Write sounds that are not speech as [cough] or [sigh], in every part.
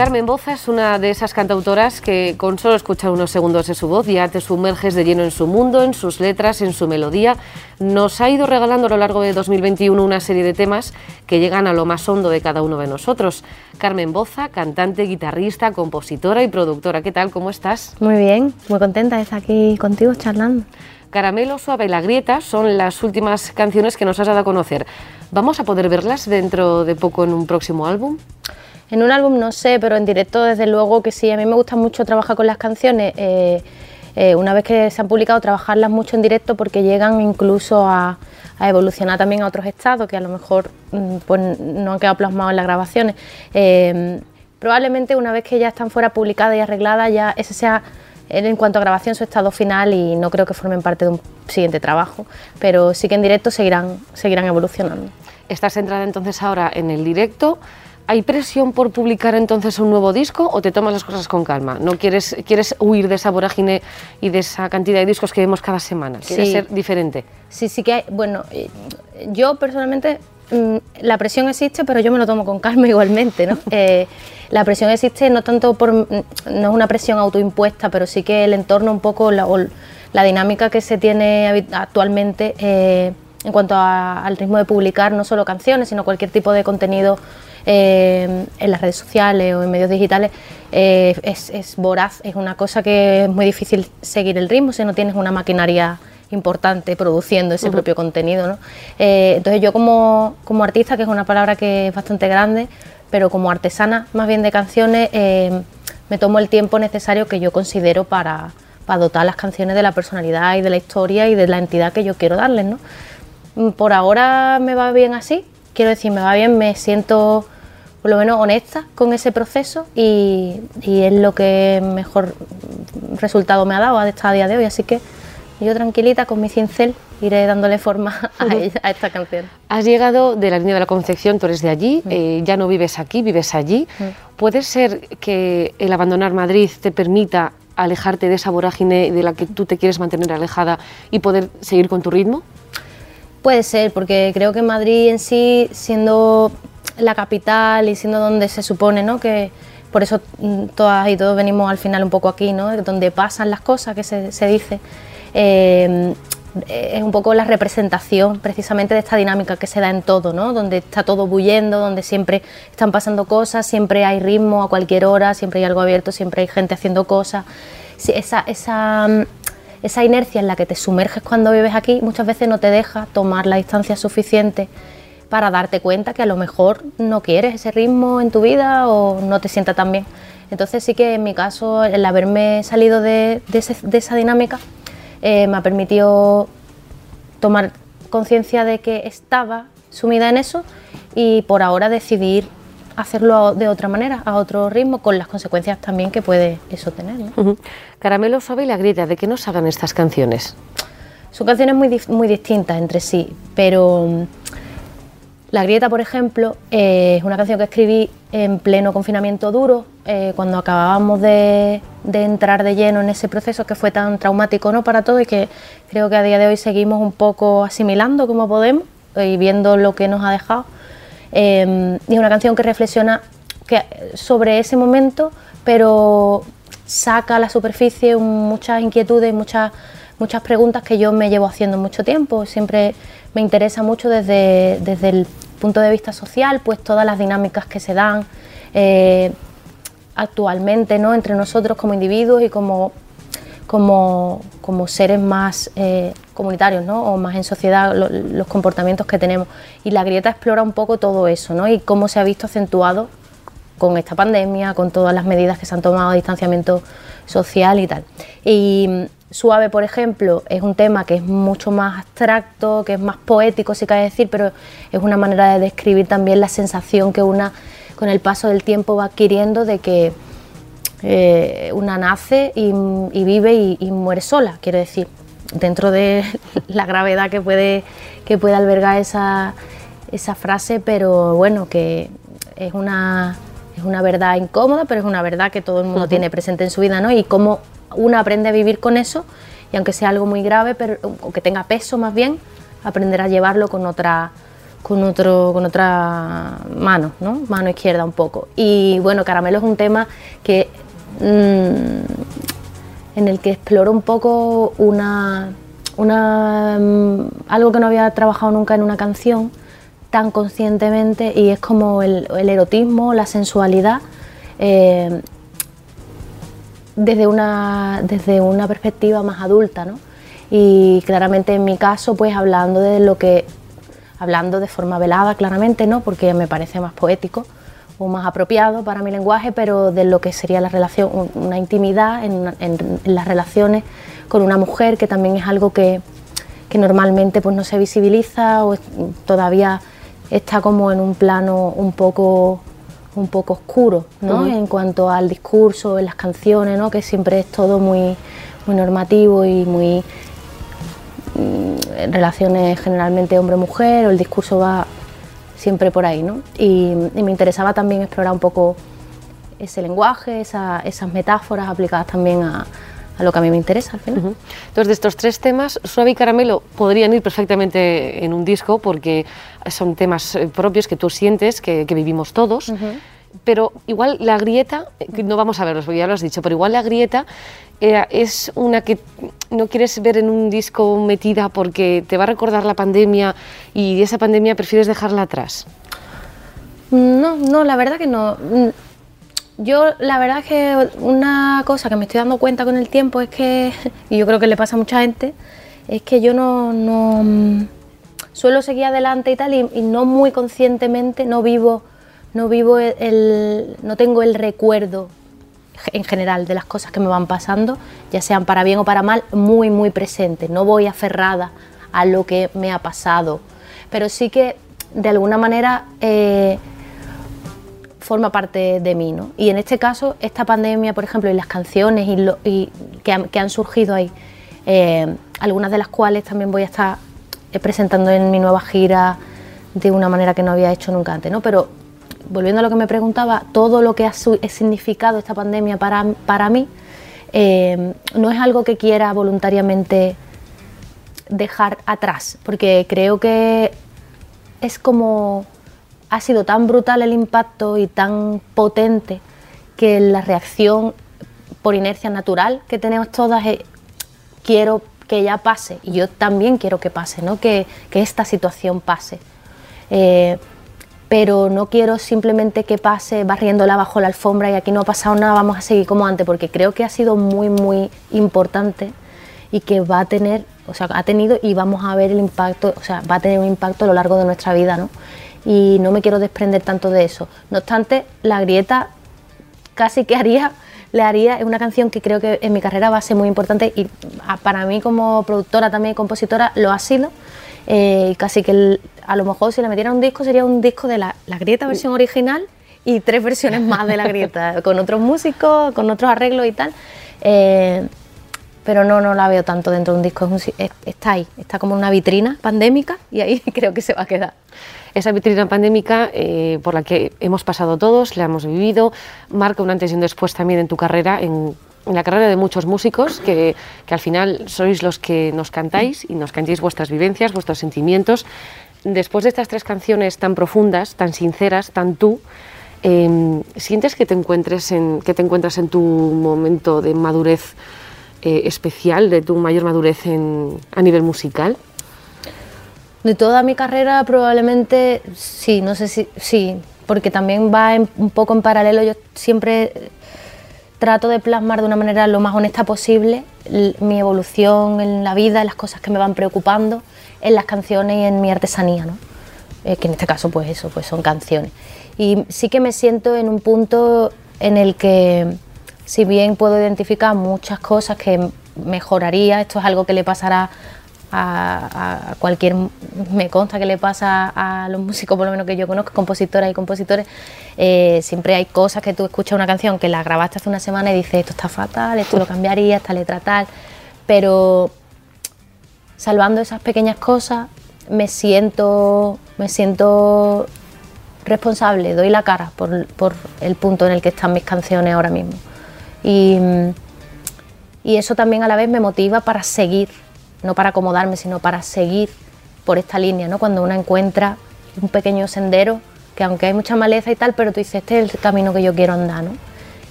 Carmen Boza es una de esas cantautoras que con solo escuchar unos segundos de su voz ya te sumerges de lleno en su mundo, en sus letras, en su melodía. Nos ha ido regalando a lo largo de 2021 una serie de temas que llegan a lo más hondo de cada uno de nosotros. Carmen Boza, cantante, guitarrista, compositora y productora. ¿Qué tal? ¿Cómo estás? Muy bien, muy contenta de estar aquí contigo charlando. Caramelo Suave y La Grieta son las últimas canciones que nos has dado a conocer. ¿Vamos a poder verlas dentro de poco en un próximo álbum? En un álbum no sé, pero en directo desde luego que sí. A mí me gusta mucho trabajar con las canciones. Eh, eh, una vez que se han publicado, trabajarlas mucho en directo porque llegan incluso a, evolucionar también a otros estados que a lo mejor mm, pues, no han quedado plasmados en las grabaciones. Eh, probablemente una vez que ya están fuera publicadas y arregladas, ya ese sea en cuanto a grabación su estado final y no creo que formen parte de un siguiente trabajo, pero sí que en directo seguirán, seguirán evolucionando. Estás centrada entonces ahora en el directo. ¿Hay presión por publicar entonces un nuevo disco o te tomas las cosas con calma? ¿No quieres, quieres huir de esa vorágine y de esa cantidad de discos que vemos cada semana? ¿Quieres ser diferente? Sí, sí que hay. Bueno, eh, yo personalmente mm, la presión existe, pero yo me lo tomo con calma [laughs] igualmente, ¿no? [laughs] Eh, la presión existe no tanto por, mm, no es una presión autoimpuesta, pero sí que el entorno un poco, la, la dinámica que se tiene actualmente eh, en cuanto al ritmo de publicar no solo canciones, sino cualquier tipo de contenido eh, en las redes sociales o en medios digitales eh, es, voraz, es una cosa que es muy difícil seguir el ritmo si no tienes una maquinaria importante produciendo ese propio contenido. Eh, entonces yo como, como, artista, que es una palabra que es bastante grande, pero como artesana más bien de canciones, me tomo el tiempo necesario que yo considero para, para dotar las canciones de la personalidad y de la historia y de la entidad que yo quiero darles. ¿no? Por ahora me va bien así, quiero decir, me va bien, me siento por lo menos honesta con ese proceso y, es lo que mejor resultado me ha dado hasta a día de hoy. Así que yo tranquilita con mi cincel iré dándole forma [laughs] a, esta canción. Has llegado de la línea de la Concepción, tú eres de allí, eh, ya no vives aquí, vives allí. ¿Puede ser que el abandonar Madrid te permita alejarte de esa vorágine de la que tú te quieres mantener alejada y poder seguir con tu ritmo? Puede ser, porque creo que Madrid en sí, siendo la capital y siendo donde se supone ¿no? que por eso mm, todas y todos venimos al final un poco aquí, ¿no? donde pasan las cosas que se, se dice, eh, es un poco la representación precisamente de esta dinámica que se da en todo, ¿no? donde está todo bullendo, donde siempre están pasando cosas, siempre hay ritmo a cualquier hora, siempre hay algo abierto, siempre hay gente haciendo cosas. Esa, esa mm, esa inercia en la que te sumerges cuando vives aquí muchas veces no te deja tomar la distancia suficiente para darte cuenta que a lo mejor no quieres ese ritmo en tu vida o no te sienta tan bien. Entonces sí que en mi caso el haberme salido de, esa dinámica eh, me ha permitido tomar conciencia de que estaba sumida en eso y por ahora decidir hacerlo de otra manera, a otro ritmo, con las consecuencias también que puede eso tener. Caramelo Suave y La Grieta, ¿de qué nos hagan estas canciones? Son canciones muy, muy distintas entre sí, pero mm, La Grieta, por ejemplo, eh, es una canción que escribí en pleno confinamiento duro, eh, cuando acabábamos de, entrar de lleno en ese proceso que fue tan traumático ¿no? para todos y que creo que a día de hoy seguimos un poco asimilando como podemos y viendo lo que nos ha dejado. Em, y es una canción que reflexiona que, sobre ese momento, pero saca a la superficie muchas inquietudes, muchas, muchas preguntas que yo me llevo haciendo mucho tiempo. Siempre me interesa mucho desde, desde el punto de vista social, pues todas las dinámicas que se dan eh, actualmente ¿no? entre nosotros como individuos y como como, como seres más eh, comunitarios ¿no? o más en sociedad, los comportamientos que tenemos. Y la grieta explora un poco todo eso ¿no? y cómo se ha visto acentuado con esta pandemia, con todas las medidas que se han tomado distanciamiento social y tal. Y mm, Suave, por ejemplo, es un tema que es mucho más abstracto, que es más poético, si cabe decir, pero es una manera de describir también la sensación que una con el paso del tiempo va adquiriendo de que eh, una nace y, vive y, muere sola, quiero decir, dentro de [laughs] la gravedad que puede, que puede albergar esa, esa frase, pero bueno, que es una, es una verdad incómoda, pero es una verdad que todo el mundo tiene presente en su vida, ¿no? Y cómo uno aprende a vivir con eso, y aunque sea algo muy grave, pero, o que tenga peso más bien, aprender a llevarlo con otra con, otro, con otra mano, ¿no? mano izquierda un poco. Y bueno, Caramelo es un tema que, en el que exploro un poco una, una, mm, algo que no había trabajado nunca en una canción tan conscientemente y es como el, erotismo, la sensualidad. Eh, desde una, desde una perspectiva más adulta, ¿no? Y claramente en mi caso, pues hablando de lo que hablando de forma velada, claramente, ¿no? porque me parece más poético o más apropiado para mi lenguaje, pero de lo que sería la relación, una intimidad en, las relaciones con una mujer, que también es algo que, normalmente pues, no se visibiliza o todavía está como en un plano un poco un poco oscuro ¿no? en cuanto al discurso, en las canciones, ¿no? que siempre es todo muy, muy normativo y muy Mm, relaciones generalmente hombre-mujer o el discurso va siempre por ahí, ¿no? Y, me interesaba también explorar un poco ese lenguaje, esas metáforas aplicadas también a, lo que a mí me interesa al final. Entonces, de estos tres temas, Suave y Caramelo podrían ir perfectamente en un disco porque son temas eh, propios que tú sientes, que, vivimos todos. Pero igual la grieta, no vamos a verlos porque ya lo has dicho, pero igual la grieta eh, es una que no quieres ver en un disco metida porque te va a recordar la pandemia y esa pandemia prefieres dejarla atrás. No, no, la verdad que no. Yo la verdad que una cosa que me estoy dando cuenta con el tiempo es que, [laughs] y yo creo que le pasa a mucha gente, es que yo no, no suelo seguir adelante y tal, y no muy conscientemente, no vivo no vivo el, no tengo el recuerdo en general de las cosas que me van pasando, ya sean para bien o para mal, muy, muy presente. No voy aferrada a lo que me ha pasado, pero sí que de alguna manera eh, forma parte de mí. ¿no? Y en este caso, esta pandemia, por ejemplo, y las canciones y, que, han, surgido ahí, eh, algunas de las cuales también voy a estar eh, presentando en mi nueva gira de una manera que no había hecho nunca antes, ¿no? pero volviendo a lo que me preguntaba, todo lo que ha significado esta pandemia para, para mí, eh, no es algo que quiera voluntariamente dejar atrás, porque creo que es como ha sido tan brutal el impacto y tan potente que la reacción por inercia natural que tenemos todas es quiero que ya pase y yo también quiero que pase, ¿no? que, que esta situación pase. Eh, pero no quiero simplemente que pase barriéndola bajo la alfombra y aquí no ha pasado nada, vamos a seguir como antes, porque creo que ha sido muy, muy importante y que va a tener, o sea, ha tenido y vamos a ver el impacto, o sea, va a tener un impacto a lo largo de nuestra vida, ¿no? Y no me quiero desprender tanto de eso. No obstante, La Grieta casi que haría, le haría, es una canción que creo que en mi carrera va a ser muy importante y para mí como productora también, compositora, lo ha sido. Eh, casi que a lo mejor si le metiera un disco sería un disco de la, Grieta versión original y tres versiones más de la Grieta, [laughs] con otros músicos, con otros arreglos y tal. Eh, pero no, no la veo tanto dentro de un disco, está ahí, está como una vitrina pandémica y ahí [laughs] creo que se va a quedar. Esa vitrina pandémica eh, por la que hemos pasado todos, la hemos vivido, marca un antes y un después también en tu carrera, en la carrera de muchos músicos que, que, al final sois los que nos cantáis y nos cantáis vuestras vivencias, vuestros sentimientos. Después de estas tres canciones tan profundas, tan sinceras, tan tú, em, ¿sientes que te, encuentres en, que te encuentras en tu momento de madurez eh, especial, de tu mayor madurez en, a nivel musical? De toda mi carrera probablemente sí, no sé si sí, porque también va un poco en paralelo. Yo siempre trato de plasmar de una manera lo más honesta posible mi evolución en la vida, las cosas que me van preocupando, en las canciones y en mi artesanía, ¿no? Eh, que en este caso pues eso, pues son canciones. Y sí que me siento en un punto en el que si bien puedo identificar muchas cosas que mejoraría, esto es algo que le pasará a, cualquier, me consta que le pasa a los músicos, por lo menos que yo conozco, compositoras y compositores, eh, siempre hay cosas que tú escuchas una canción que la grabaste hace una semana y dices, esto está fatal, esto lo cambiaría, esta letra tal, pero salvando esas pequeñas cosas, me siento, me siento responsable, doy la cara por, por el punto en el que están mis canciones ahora mismo. Y, y eso también a la vez me motiva para seguir no para acomodarme, sino para seguir por esta línea, ¿no? Cuando una encuentra un pequeño sendero que aunque hay mucha maleza y tal, pero tú dices, este es el camino que yo quiero andar, ¿no?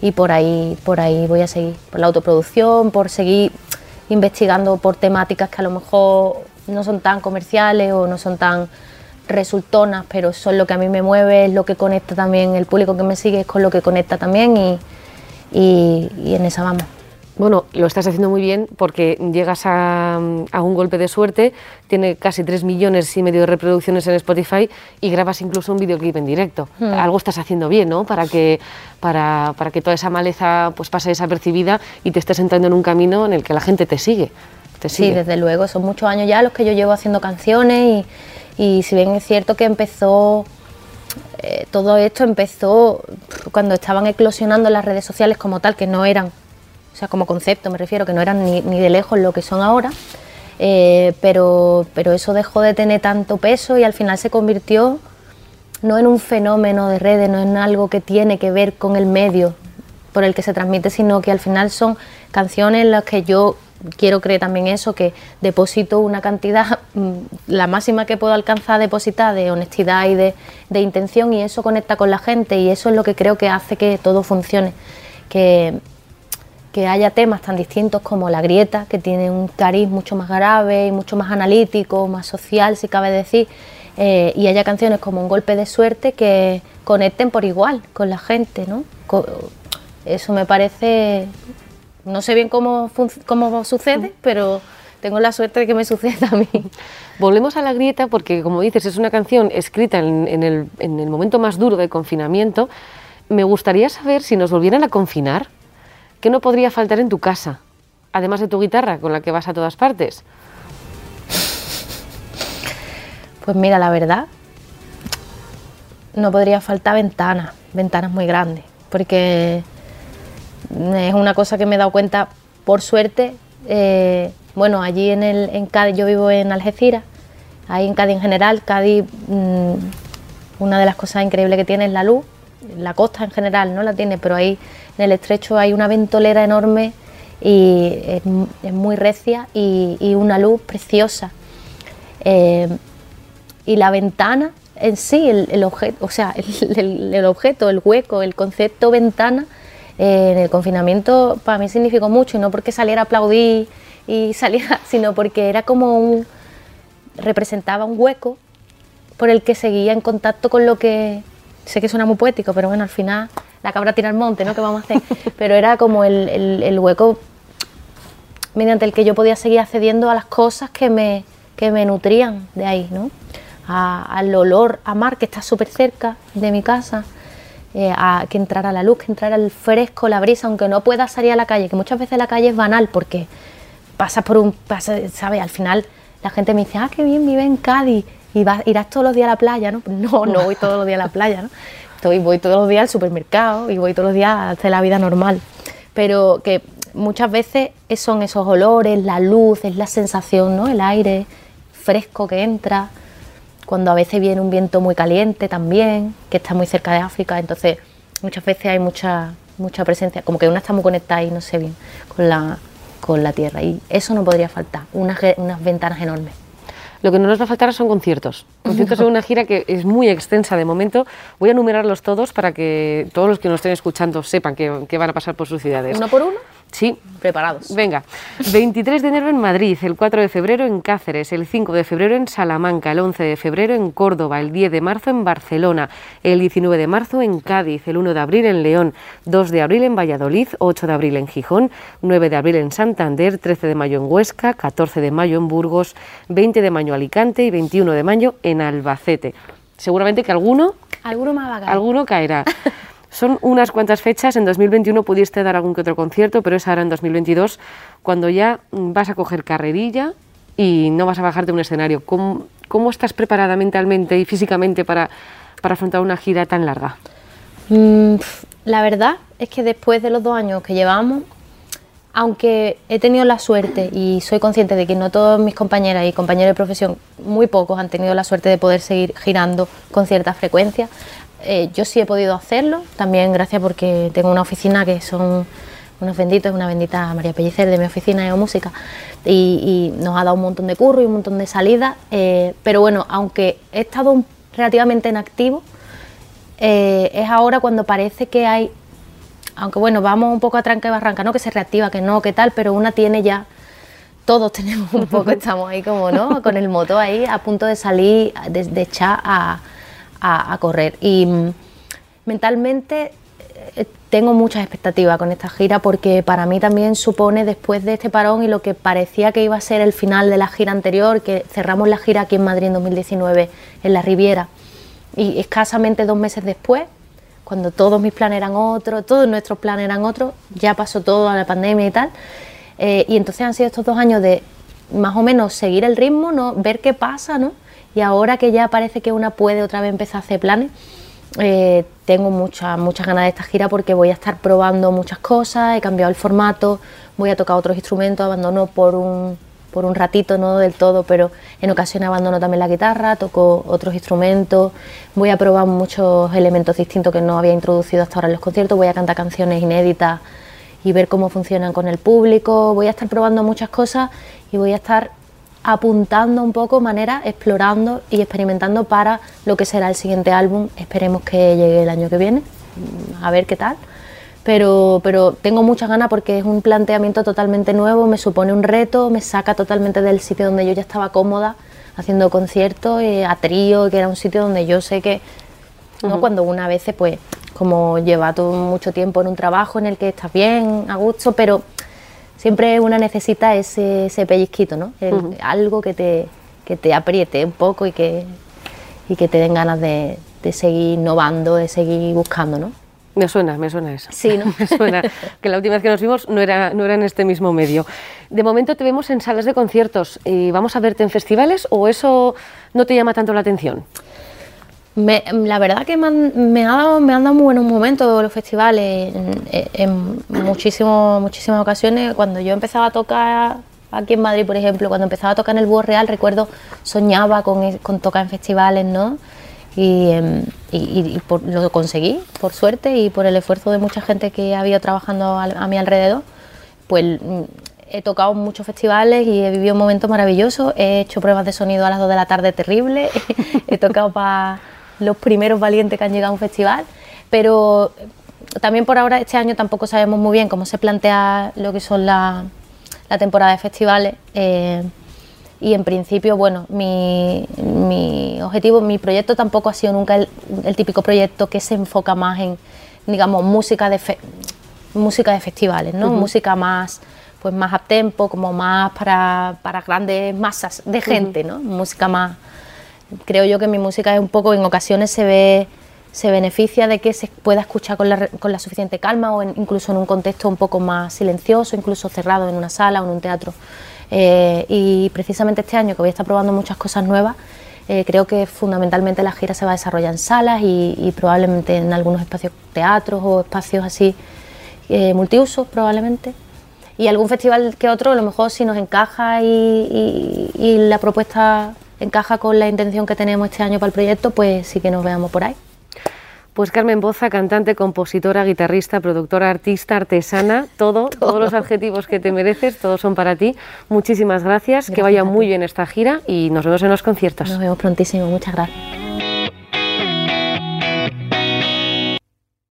Y por ahí, por ahí voy a seguir, por la autoproducción, por seguir investigando por temáticas que a lo mejor no son tan comerciales o no son tan resultonas, pero son lo que a mí me mueve, es lo que conecta también, el público que me sigue es con lo que conecta también y, y, en esa vamos. Bueno, lo estás haciendo muy bien porque llegas a, a, un golpe de suerte, tiene casi 3 millones y medio de reproducciones en Spotify y grabas incluso un videoclip en directo. Hmm. Algo estás haciendo bien, ¿no? Para que, para, para, que toda esa maleza pues, pase desapercibida y te estés entrando en un camino en el que la gente te sigue. Te sí, desde luego, son muchos años ya los que yo llevo haciendo canciones y, y si bien es cierto que empezó eh, todo esto empezó cuando estaban eclosionando las redes sociales como tal, que no eran, o sea, como concepto me refiero, que no eran ni, de lejos lo que son ahora, eh, pero, pero eso dejó de tener tanto peso y al final se convirtió no en un fenómeno de redes, no en algo que tiene que ver con el medio por el que se transmite, sino que al final son canciones en las que yo quiero creer también eso, que deposito una cantidad, [laughs] mm, la máxima que puedo alcanzar depositar de honestidad y de, intención y eso conecta con la gente y eso es lo que creo que hace que todo funcione. Que, que haya temas tan distintos como La Grieta, que tiene un cariz mucho más grave y mucho más analítico, más social, si cabe decir, eh, y haya canciones como Un Golpe de Suerte que conecten por igual con la gente, ¿no? Eso me parece no sé bien cómo, cómo sucede, pero tengo la suerte de que me suceda a mí. Volvemos a la grieta porque, como dices, es una canción escrita en, el, en, el, momento más duro del confinamiento. Me gustaría saber si nos volvieran a confinar, ¿qué no podría faltar en tu casa? Además de tu guitarra, con la que vas a todas partes. Pues mira, la verdad, no podría faltar ventanas, ventanas muy grandes, porque es una cosa que me he dado cuenta, por suerte, eh, bueno, allí en, el, en Cádiz, yo vivo en Algeciras, ahí en Cádiz en general, Cádiz, mm, una de las cosas increíbles que tiene es la luz, la costa en general no la tiene, pero ahí en el estrecho hay una ventolera enorme y es, muy recia y, una luz preciosa. Eh, y la ventana en sí, el, objeto, o sea, [laughs] el, objeto, el hueco, el concepto ventana, eh, en el confinamiento para mí significó mucho y no porque saliera a aplaudir y [laughs] saliera, sino porque era como un representaba un hueco por el que seguía en contacto con lo que sé que suena muy poético, pero bueno, al final la cabra tira al monte, ¿no? ¿Qué vamos a hacer? [laughs] Pero era como el, hueco mediante el que yo podía seguir accediendo a las cosas que me, que me nutrían de ahí, ¿no? al olor a mar que está súper cerca de mi casa, eh, a que entrara la luz, que entrara el fresco, la brisa, aunque no pueda salir a la calle, que muchas veces la calle es banal porque pasa por un, ¿sabes? Al final la gente me dice, ah, qué bien vive en Cádiz y vas, irás todos los días a la playa, ¿no? [laughs] No, no voy todos los días a la playa, ¿no? Estoy, voy todos los días al supermercado y voy todos los días a hacer la vida normal, pero que muchas veces son esos olores, la luz, es la sensación, ¿no? El aire fresco que entra cuando a veces viene un viento muy caliente también, que está muy cerca de África, entonces muchas veces hay mucha, mucha presencia, como que una está muy conectada y no sé bien con la, con la tierra. Y eso no podría faltar, unas, unas ventanas enormes. Lo que no nos va a faltar son conciertos. Conciertos en una gira que es muy extensa de momento. Voy a enumerarlos todos para que todos los que nos estén escuchando sepan que van a pasar por sus ciudades. ¿Uno por uno? Sí. Preparados. Venga. 23 de enero en Madrid, el 4 de febrero en Cáceres, el 5 de febrero en Salamanca, el 11 de febrero en Córdoba, el 10 de marzo en Barcelona, el 19 de marzo en Cádiz, el 1 de abril en León, 2 de abril en Valladolid, 8 de abril en Gijón, 9 de abril en Santander, 13 de mayo en Huesca, 14 de mayo en Burgos, 20 de mayo en Alicante y 21 de mayo en Albacete. Seguramente que alguno... Alguno, más alguno caerá. Son unas cuantas fechas, en 2021 pudiste dar algún que otro concierto, pero es ahora en 2022 cuando ya vas a coger carrerilla y no vas a bajarte de un escenario. ¿Cómo, cómo estás preparada mentalmente y físicamente para, para afrontar una gira tan larga? Mm, la verdad es que después de los dos años que llevamos, aunque he tenido la suerte y soy consciente de que no todos mis compañeras y compañeros de profesión, muy pocos han tenido la suerte de poder seguir girando con cierta frecuencia, eh, yo sí he podido hacerlo, también gracias porque tengo una oficina que son unos benditos, una bendita María Pellicer de mi oficina de música y, nos ha dado un montón de curro y un montón de salidas, eh, pero bueno, aunque he estado relativamente en activo, eh, es ahora cuando parece que hay, aunque bueno, vamos un poco a tranca y barranca, no que se reactiva, que no, que tal, pero una tiene ya, todos [laughs] tenemos un poco, estamos ahí como, ¿no? Con el moto ahí a punto de salir, de, echar a, a, correr. Y mm, mentalmente eh, tengo muchas expectativas con esta gira porque para mí también supone después de este parón y lo que parecía que iba a ser el final de la gira anterior, que cerramos la gira aquí en Madrid en 2019 en la Riviera y escasamente dos meses después, cuando todos mis planes eran otros, todos nuestros planes eran otros, ya pasó todo a la pandemia y tal. Eh, y entonces han sido estos dos años de más o menos seguir el ritmo, ¿no? ver qué pasa, ¿no? Y ahora que ya parece que una puede otra vez empezar a hacer planes, eh, tengo muchas muchas ganas de esta gira porque voy a estar probando muchas cosas, he cambiado el formato, voy a tocar otros instrumentos, abandono por un por un ratito, no del todo, pero en ocasiones abandono también la guitarra, toco otros instrumentos, voy a probar muchos elementos distintos que no había introducido hasta ahora en los conciertos, voy a cantar canciones inéditas y ver cómo funcionan con el público, voy a estar probando muchas cosas y voy a estar apuntando un poco manera, explorando y experimentando para lo que será el siguiente álbum, esperemos que llegue el año que viene, a ver qué tal. Pero, pero tengo muchas ganas porque es un planteamiento totalmente nuevo, me supone un reto, me saca totalmente del sitio donde yo ya estaba cómoda haciendo conciertos eh, a trío, que era un sitio donde yo sé que ¿no? cuando una vez pues como lleva todo mucho tiempo en un trabajo en el que estás bien, a gusto, pero siempre una necesita ese, ese pellizquito, ¿no? Algo que te, que te apriete un poco y que, y que te den ganas de, de seguir innovando, de seguir buscando, ¿no? Me suena, me suena eso. Sí, ¿no? [laughs] me suena que la última vez que nos vimos no era, no era en este mismo medio. De momento te vemos en salas de conciertos. ¿Y ¿Vamos a verte en festivales o eso no te llama tanto la atención? La verdad que me han, me, dado, me han dado muy buenos momentos los festivales en, muchísimas ocasiones. Cuando yo empezaba a tocar aquí en Madrid, por ejemplo, cuando empezaba a tocar en el Búho Real, recuerdo soñaba con, con tocar en festivales, ¿no? Em, y, lo conseguí, por suerte, y por el esfuerzo de mucha gente que había trabajando a, mi alrededor, pues mm, he tocado muchos festivales y he vivido momentos maravillosos, he hecho pruebas de sonido a las 2 de la tarde terrible, [laughs] he tocado para los primeros valientes que han llegado a un festival, pero también por ahora este año tampoco sabemos muy bien cómo se plantea lo que son la, la temporada de festivales. Eh, y en principio, bueno, mi, mi, objetivo, mi proyecto tampoco ha sido nunca el, típico proyecto que se enfoca más en, digamos, música de, música de festivales, ¿no? Música más, pues más a tempo, como más para, para grandes masas de gente, ¿no? Música más... Creo yo que mi música es un poco, en ocasiones se ve se beneficia de que se pueda escuchar con la, con la suficiente calma o incluso en un contexto un poco más silencioso, incluso cerrado en una sala o en un teatro. Eh, y precisamente este año que voy a estar probando muchas cosas nuevas, eh, creo que fundamentalmente la gira se va a desarrollar en salas y, probablemente en algunos espacios teatros o espacios así eh, multiusos probablemente. Y algún festival que otro, a lo mejor si nos encaja y la propuesta encaja con la intención que tenemos este año para el proyecto, pues sí que nos veamos por ahí. Pues Carmen Boza, cantante, compositora, guitarrista, productora, artista, artesana, todo, [laughs] todos los adjetivos que te mereces, todos son para ti. Muchísimas gracias, que vaya muy bien esta gira y nos vemos en los conciertos. Nos vemos prontísimo, muchas gracias.